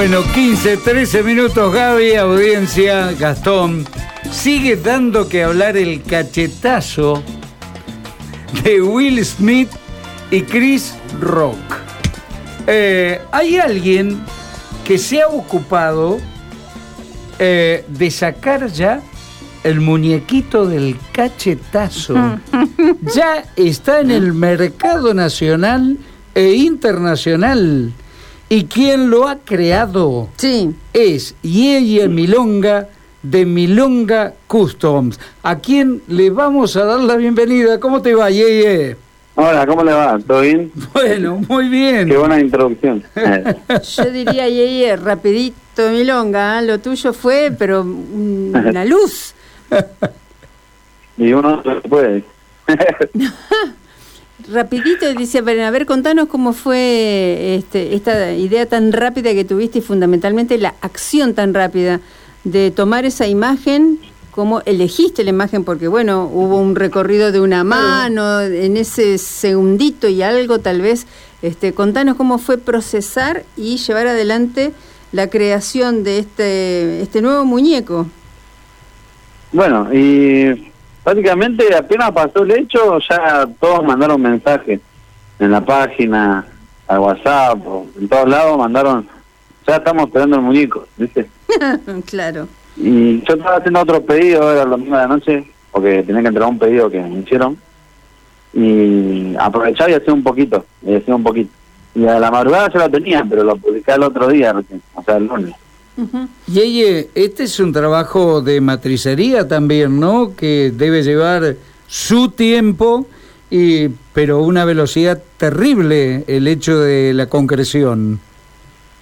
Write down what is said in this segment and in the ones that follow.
Bueno, 15, 13 minutos, Gaby, audiencia, Gastón. Sigue dando que hablar el cachetazo de Will Smith y Chris Rock. Eh, hay alguien que se ha ocupado eh, de sacar ya el muñequito del cachetazo. ya está en el mercado nacional e internacional. ¿Y quien lo ha creado? Sí. Es Yeye Milonga de Milonga Customs, a quien le vamos a dar la bienvenida. ¿Cómo te va, Yeye? Hola, ¿cómo le va? ¿Todo bien? Bueno, muy bien. Qué buena introducción. Yo diría, Yeye, rapidito, Milonga, ¿eh? lo tuyo fue, pero una luz. y uno no puede. Rapidito, dice, a ver, contanos cómo fue este, esta idea tan rápida que tuviste y fundamentalmente la acción tan rápida de tomar esa imagen, cómo elegiste la imagen, porque bueno, hubo un recorrido de una mano, en ese segundito y algo tal vez, este, contanos cómo fue procesar y llevar adelante la creación de este, este nuevo muñeco. Bueno, y Básicamente, apenas pasó el hecho, ya todos mandaron mensajes en la página, al WhatsApp, en todos lados mandaron, ya estamos esperando el muñeco, ¿viste? claro. Y yo estaba haciendo otro pedido, era la misma de la noche, porque tenía que entregar un pedido que me hicieron. Y aprovechaba y hacía un poquito, y hacía un poquito. Y a la madrugada ya lo tenía, pero lo publicé el otro día o sea, el lunes. Y este es un trabajo de matricería también, ¿no? Que debe llevar su tiempo, y, pero una velocidad terrible el hecho de la concreción.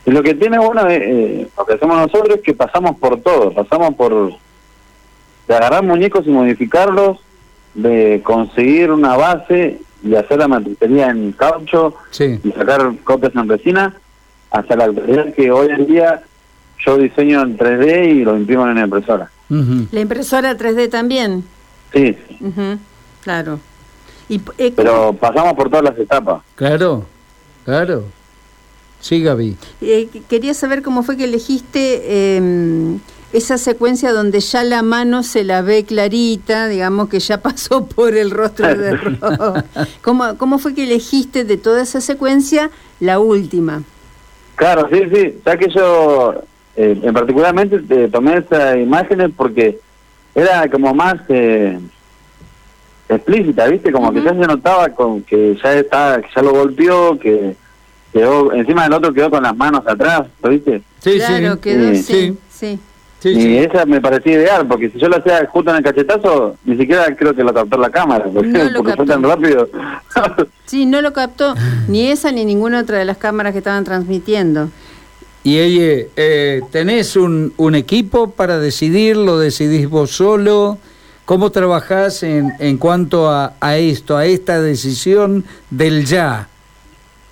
Lo que tiene bueno, eh, lo que hacemos nosotros es que pasamos por todo, pasamos por de agarrar muñecos y modificarlos, de conseguir una base y hacer la matricería en caucho y sacar copias en resina, hasta la actualidad que hoy en día yo diseño en 3D y lo imprimo en la impresora. ¿La impresora 3D también? Sí. Claro. Y, eh, Pero pasamos por todas las etapas. Claro, claro. Sí, Gaby. Eh, quería saber cómo fue que elegiste em, esa secuencia donde ya la mano se la ve clarita, digamos que ya pasó por el rostro de Rock. ¿Cómo, ¿Cómo fue que elegiste de toda esa secuencia la última? Claro, sí, sí. Ya que yo eh, en particularmente eh, tomé esas imágenes porque era como más eh, explícita, ¿viste? Como que ya se notaba con que ya está, que ya lo golpeó, que quedó encima del otro quedó con las manos atrás, ¿viste? Sí, claro, sí. quedó, sí, sí. y esa me parecía ideal, porque si yo lo hacía justo en el cachetazo, ni siquiera creo que lo captó la cámara, porque, porque fue tan rápido. sí, no lo captó ni esa ni ninguna otra de las cámaras que estaban transmitiendo. Y ella, eh, ¿tenés un, un, equipo para decidir? ¿Lo decidís vos solo? ¿Cómo trabajás en, en cuanto a, a esto, a esta decisión del ya?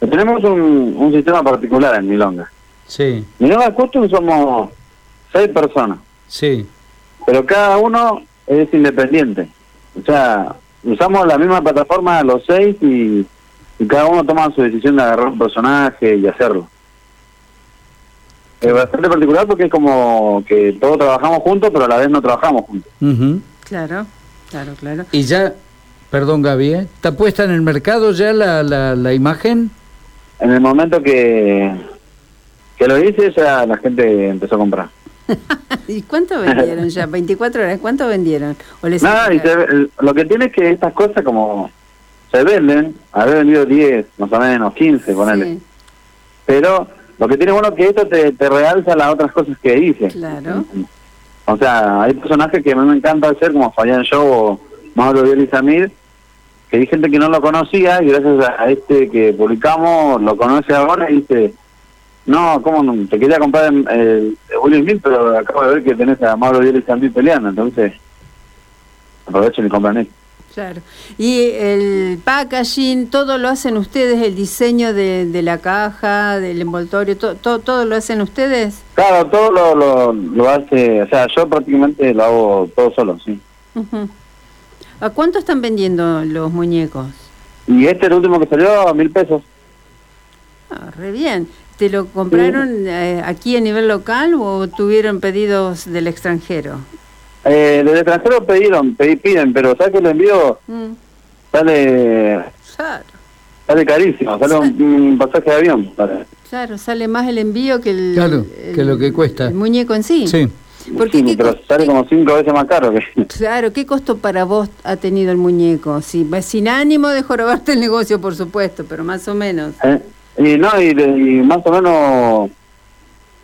Tenemos un, un sistema particular en Milonga. Sí. Milonga Custom somos seis personas. Sí. Pero cada uno es independiente. O sea, usamos la misma plataforma los seis y, y cada uno toma su decisión de agarrar un personaje y hacerlo. Es bastante particular porque es como que todos trabajamos juntos, pero a la vez no trabajamos juntos. Claro, claro, claro. Y ya, perdón Gaby, ¿eh? ¿está puesta en el mercado ya la, la, imagen? En el momento que, que lo hice, ya la gente empezó a comprar. ¿Y cuánto vendieron ya? ¿24 horas? ¿Cuánto vendieron? ¿O Nada, lo que tiene es que estas cosas como se venden, haber vendido 10, más o menos, 15, ponele. Pero lo que tiene bueno que esto te, te realza las otras cosas que dice. Claro. O sea, hay personajes que a mí me encanta hacer, como Fabián Show o Mauro Biel y Samir, que hay gente que no lo conocía y gracias a este que publicamos lo conoce ahora y dice, no, ¿cómo no? Te quería comprar el, el, Will Smith, pero acabo de ver que tenés a Mauro Biel y Samir peleando, entonces aprovechen y compran esto. Claro. Y el packaging, todo lo hacen ustedes, el diseño de, de la caja, del envoltorio, todo, todo lo hacen ustedes. Claro, todo lo, lo, hace, o sea, yo prácticamente lo hago todo solo, sí. ¿A cuánto están vendiendo los muñecos? Y este, el último que salió, a mil pesos. Ah, re bien. ¿Te lo compraron eh, aquí a nivel local o tuvieron pedidos del extranjero? Eh, del extranjero pidieron, pedí, piden, pero ¿sabes que el envío Mm, sale claro, sale carísimo? Sale un, un pasaje de avión. Para, claro, sale más el envío que el, Claro, que el- lo que cuesta. el muñeco en sí. Sí. Porque Sí, ¿qué pero sale como cinco veces más caro que... Claro, ¿qué costo para vos ha tenido el muñeco? Sí, sin ánimo de jorobarte el negocio, por supuesto, pero más o menos. ¿eh? Y no, y más o menos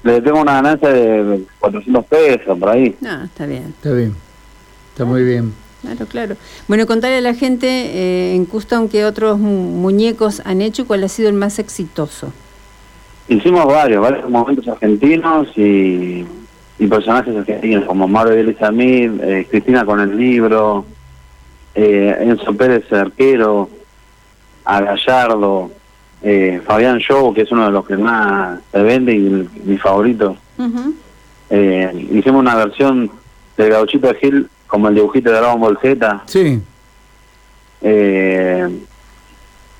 le tengo una ganancia de 400 pesos por ahí. No, está bien, Está bien. Está muy bien. claro, claro. Bueno, contarle a la gente eh, en Custom que otros mu- muñecos han hecho y cuál ha sido el más exitoso. Hicimos varios, varios momentos argentinos y, y personajes argentinos, como Mauro Elisa Mil, eh, Cristina con el libro, eh, Enzo Pérez arquero, a Gallardo, eh, Fabián Show, que es uno de los que más se vende y el- mi favorito. Eh, hicimos una versión del gauchito de Gil como el dibujito de Dragon Ball Z. Sí. Eh,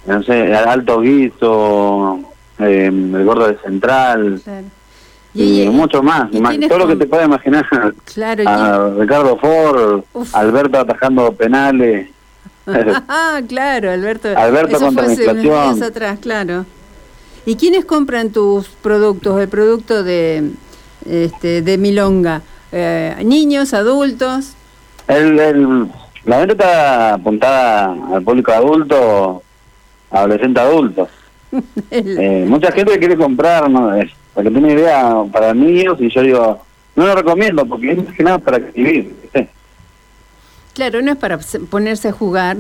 no sé, Alto Guiso, eh, el gordo de Central. Claro. Y, mucho más, y más- tienes todo lo que te puedas imaginar. Claro, y A Ricardo Ford, Uf. Alberto atajando penales. Ah, claro, Alberto. Alberto Eso contra fue hace unos días atrás, claro. ¿Y quiénes compran tus productos? El producto de, este, de Milonga. Eh, niños, adultos. El, el- la venta está apuntada al público adulto, adolescente adulto. El- Eh, mucha gente quiere comprar, ¿no? Es- porque tiene idea para niños y yo digo, no lo recomiendo porque es más que nada para escribir. ¿viste? Claro, no es para se- ponerse a jugar.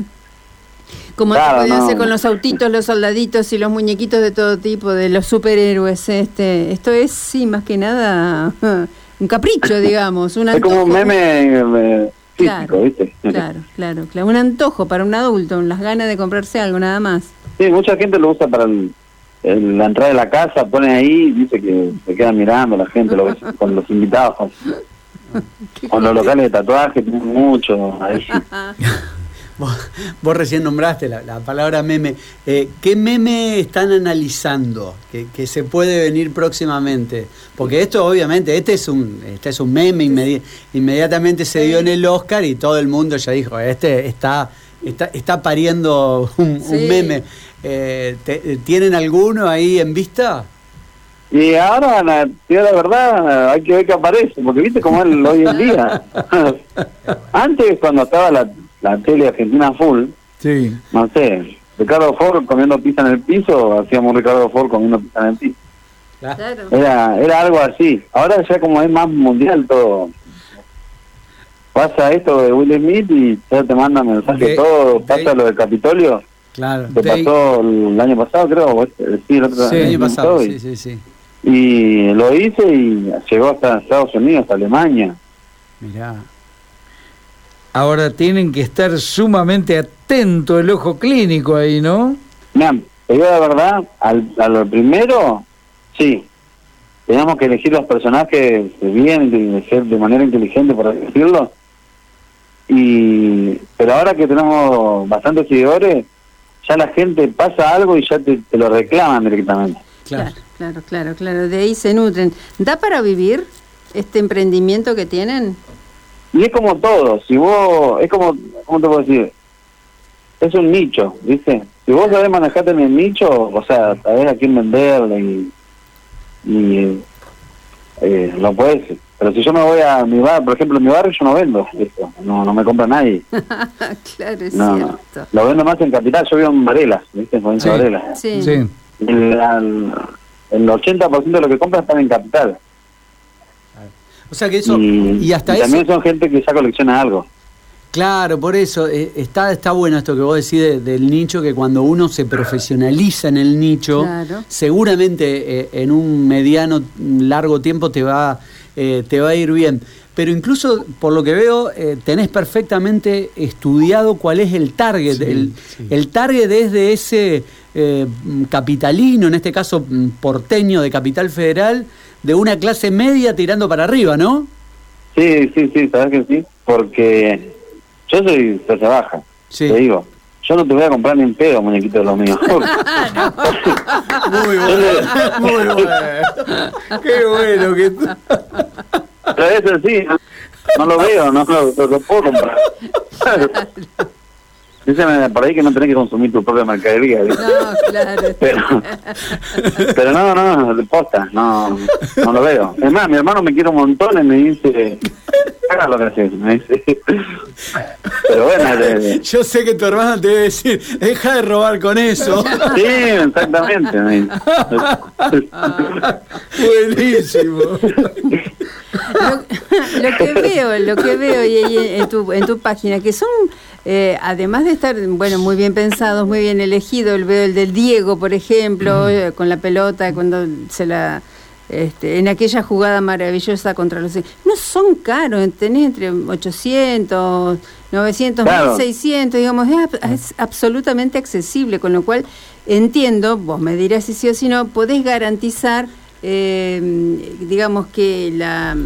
Como Claro, podían no. hacer con los autitos, los soldaditos y los muñequitos de todo tipo, de los superhéroes. Este, esto es, sí, más que nada un capricho, digamos. Un Es como un meme eh, físico, Claro, ¿viste? Claro, claro, claro. Un antojo para un adulto, las ganas de comprarse algo, nada más. Sí, mucha gente lo usa para el- el- la entrada de la casa, pone ahí dice que se queda mirando la gente lo ves con los invitados, con, los locales de tatuaje, tienen mucho ahí. Vos, vos recién nombraste la, la palabra meme. Eh, ¿Qué meme están analizando que, que se puede venir próximamente? Porque esto, obviamente, este es un, este es un meme, inmedi- inmediatamente se dio en el Oscar y todo el mundo ya dijo, este está, está, está pariendo un, meme. Eh, ¿Tienen alguno ahí en vista? Y ahora, la, te la verdad, hay que ver qué aparece, porque viste cómo es hoy en día. Antes, cuando estaba la, la tele argentina full, Sí. no sé, Ricardo Ford comiendo pizza en el piso, hacíamos Ricardo Ford comiendo pizza en el piso. Claro. Era, era algo así. Ahora ya como es más mundial todo. Pasa esto de Will Smith y ya te mandan mensajes De- todo. de- Pasa lo del Capitolio. Claro. Que De- pasó el año pasado, creo. este- Sí, el otro Sí, El año pasado, y, sí, sí, sí. Y lo hice y llegó hasta Estados Unidos, hasta Alemania. Mirá. Ahora tienen que estar sumamente atento el ojo clínico ahí, ¿no? Mira, te digo la verdad, al, a lo primero, sí. Teníamos que elegir los personajes bien, de, de manera inteligente, por decirlo. Y, pero ahora que tenemos bastantes seguidores, ya la gente pasa algo y ya te, te lo reclaman directamente. Claro. Claro, claro, claro. De ahí se nutren. ¿Da para vivir este emprendimiento que tienen? Y es como todo, si vos, es como, ¿cómo te puedo decir? Es un nicho, ¿viste? Si vos sabés manejarte en el nicho, o sea, sabés a quién venderle y, y eh, lo puedes. Pero si yo me voy a mi barrio, por ejemplo, en mi barrio yo no vendo esto, no, no me compra nadie. claro, es No, no. cierto. Lo vendo más en Capital, yo vivo en Varela, ¿viste? En Sí. Varela. Sí. Sí. El, al- el 80% de lo que compran están en Capital. O sea que eso, y, y hasta y eso... también son gente que ya colecciona algo. Claro, por eso eh, está, está bueno esto que vos decís de- del nicho, que cuando uno se profesionaliza en el nicho, Claro. seguramente eh, en un mediano, largo tiempo te va, eh, te va a ir bien. Pero incluso, por lo que veo, eh, tenés perfectamente estudiado cuál es el target. Sí, el, sí. el target es de ese eh, capitalino, en este caso porteño de Capital Federal, de una clase media tirando para arriba, ¿no? Sí, sí, sí, sabes que sí, porque yo soy clase baja, Sí. te digo. yo no te voy a comprar ni en pedo, muñequito de los míos. Muy bueno, muy bueno. Qué bueno que tú- Pero eso sí, no, no lo veo, no lo- lo puedo comprar. Dicen por ahí que no tenés que consumir tu propia mercadería. ¿viste? No, claro. Pero, pero no, no, de posta, no, no lo veo. Es más, mi hermano me quiere un montón y me dice, haga lo que haces, me dice. Pero bueno, de- Yo sé que tu hermano te debe decir, deja de robar con eso. sí, exactamente. me dice. Buenísimo. Lo, lo que veo, lo que veo y, y en, tu, en tu página, que son, eh, además de estar, bueno, muy bien pensados, muy bien elegidos, veo el del Diego, por ejemplo, eh, con la pelota, cuando se la... Este, en aquella jugada maravillosa contra los... No son caros, tenés entre 800, 900, Claro. 1600, digamos, es, es absolutamente accesible, con lo cual entiendo, vos me dirás si sí o si no, podés garantizar, eh, digamos, que la,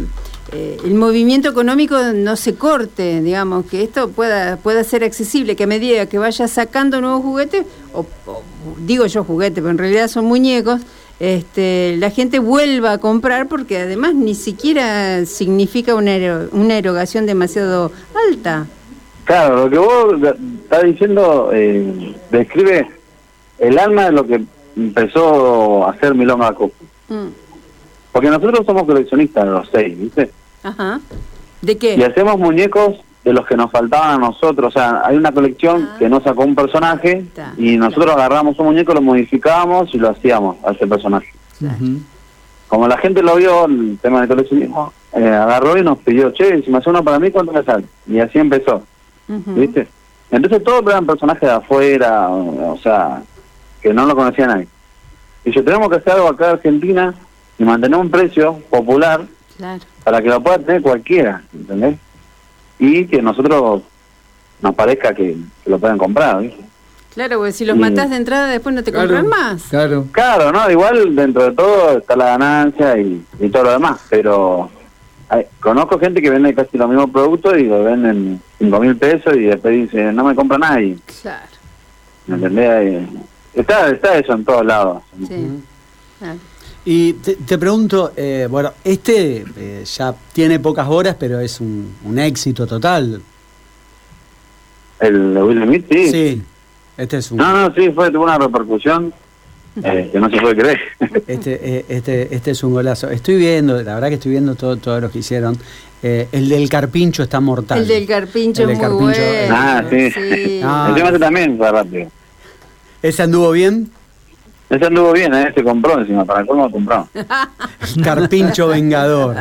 eh, el movimiento económico no se corte, digamos, que esto pueda, pueda ser accesible, que a medida que vaya sacando nuevos juguetes, o, o digo yo juguete, pero en realidad son muñecos, este, la gente vuelva a comprar porque además ni siquiera significa una, ero- una erogación demasiado alta. Claro, lo que vos estás diciendo eh, describe el alma de lo que empezó a hacer Milonga. Mm, Porque nosotros somos coleccionistas de los seis, ¿viste? Ajá. ¿De qué? Y hacemos muñecos de los que nos faltaban a nosotros. O sea, hay una colección que no sacó un personaje Está, y nosotros agarramos un muñeco, lo modificábamos y lo hacíamos a ese personaje. Como la gente lo vio, el tema del coleccionismo, eh, agarró y nos pidió, che, si me hace uno para mí, ¿cuánto me sale? Y así empezó. ¿viste? Entonces todos eran personajes de afuera, o, o sea, que no lo conocía nadie. Y yo tenemos que hacer algo acá en Argentina y mantener un precio popular Claro. para que lo pueda tener cualquiera, ¿entendés? Y que nosotros nos parezca que, que lo puedan comprar, ¿viste? Claro, porque si los Sí. matás de entrada después no te Claro, compran más. Claro. Claro, no, igual dentro de todo está la ganancia y, y todo lo demás, pero hay- conozco gente que vende casi los mismos productos y lo venden cinco mil pesos y después dice, no me compra nadie, Claro. ¿me entendés? Y Está, está eso en todos lados. Sí. Claro. Y te, te pregunto, eh, bueno, este eh, ya tiene pocas horas, pero es un, un éxito total. El de Will Smith, sí. Sí, este es un... No, no, sí, fue, tuvo una repercusión eh, que no se puede creer. Este, eh, este, este es un golazo. Estoy viendo, la verdad que estoy viendo todo, todo lo que hicieron. Eh, el del carpincho está mortal. El del carpincho El es del muy carpincho, bueno. Ah, sí. sí. Ah. Encima ese también fue rápido. ¿Ese anduvo bien? Ese anduvo bien, ¿eh? se compró encima, para el colmo compró. Carpincho Vengador.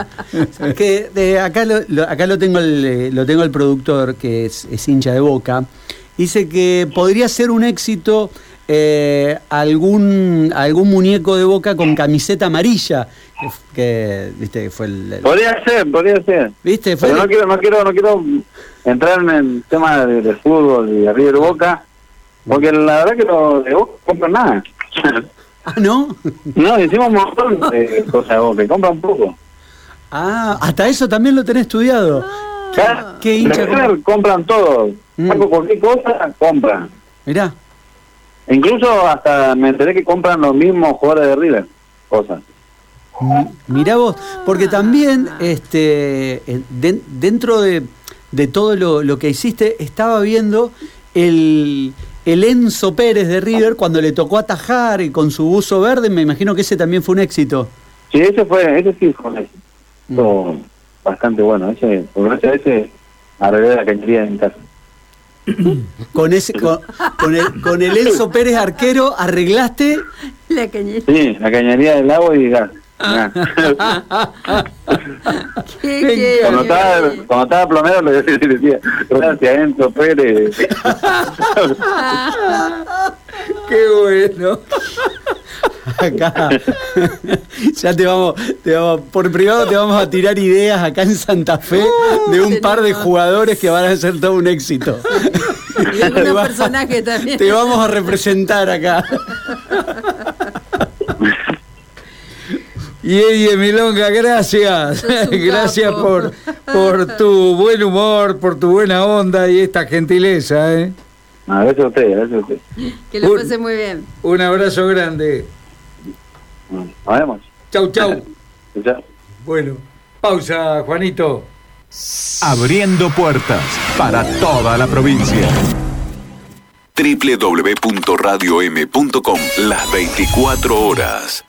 que de acá lo, lo- acá lo tengo el, eh, lo tengo el productor que es, es hincha de Boca. Dice que podría ser un éxito eh, algún algún muñeco de Boca con camiseta amarilla que, que, viste fue el, el- Podría ser, podría ser. viste fue Pero no quiero, no quiero, no quiero entrar en el tema de, de fútbol y de River Boca, porque la verdad que los de Boca no compran nada. ah no no, hicimos un montón de cosas de Boca, y compran poco. ah hasta eso también lo tenés estudiado Ya, qué hincha compran todo, Mm. saco cualquier cosa, compran. mirá incluso hasta me enteré que compran los mismos jugadores de River, cosas. M- Mirá vos, porque también este, den- dentro de, de todo lo, lo que hiciste, estaba viendo el, el Enzo Pérez de River cuando le tocó atajar y con su buzo verde, me imagino que ese también fue un éxito. Sí, ese fue, ese sí fue un éxito bastante bueno. Ese, por gracias a ese arreglé la cañería de mi casa. Con ese, con, con el, con el Enzo Pérez arquero arreglaste. La cañería. Sí, la cañería del agua y gas. Mirá. Qué- qué- cuando, estaba, cuando estaba plomero le decía, gracias Enzo Pérez. Qué bueno. Acá. ya te vamos, te vamos, por privado te vamos a tirar ideas acá en Santa Fe de un par de jugadores que van a ser todo un éxito. Y algunos personajes también. Te vamos a representar acá. Y Eddie Milonga, gracias. Gracias capo. por, por tu buen humor, por tu buena onda y esta gentileza. ¿eh? A veces usted, a veces usted. Que lo Un- pase muy bien. Un abrazo grande. Bueno, Nos vemos. Chau, chau. Bueno, pausa, Juanito. Abriendo puertas para toda la provincia. www.radiom.com Las 24 horas.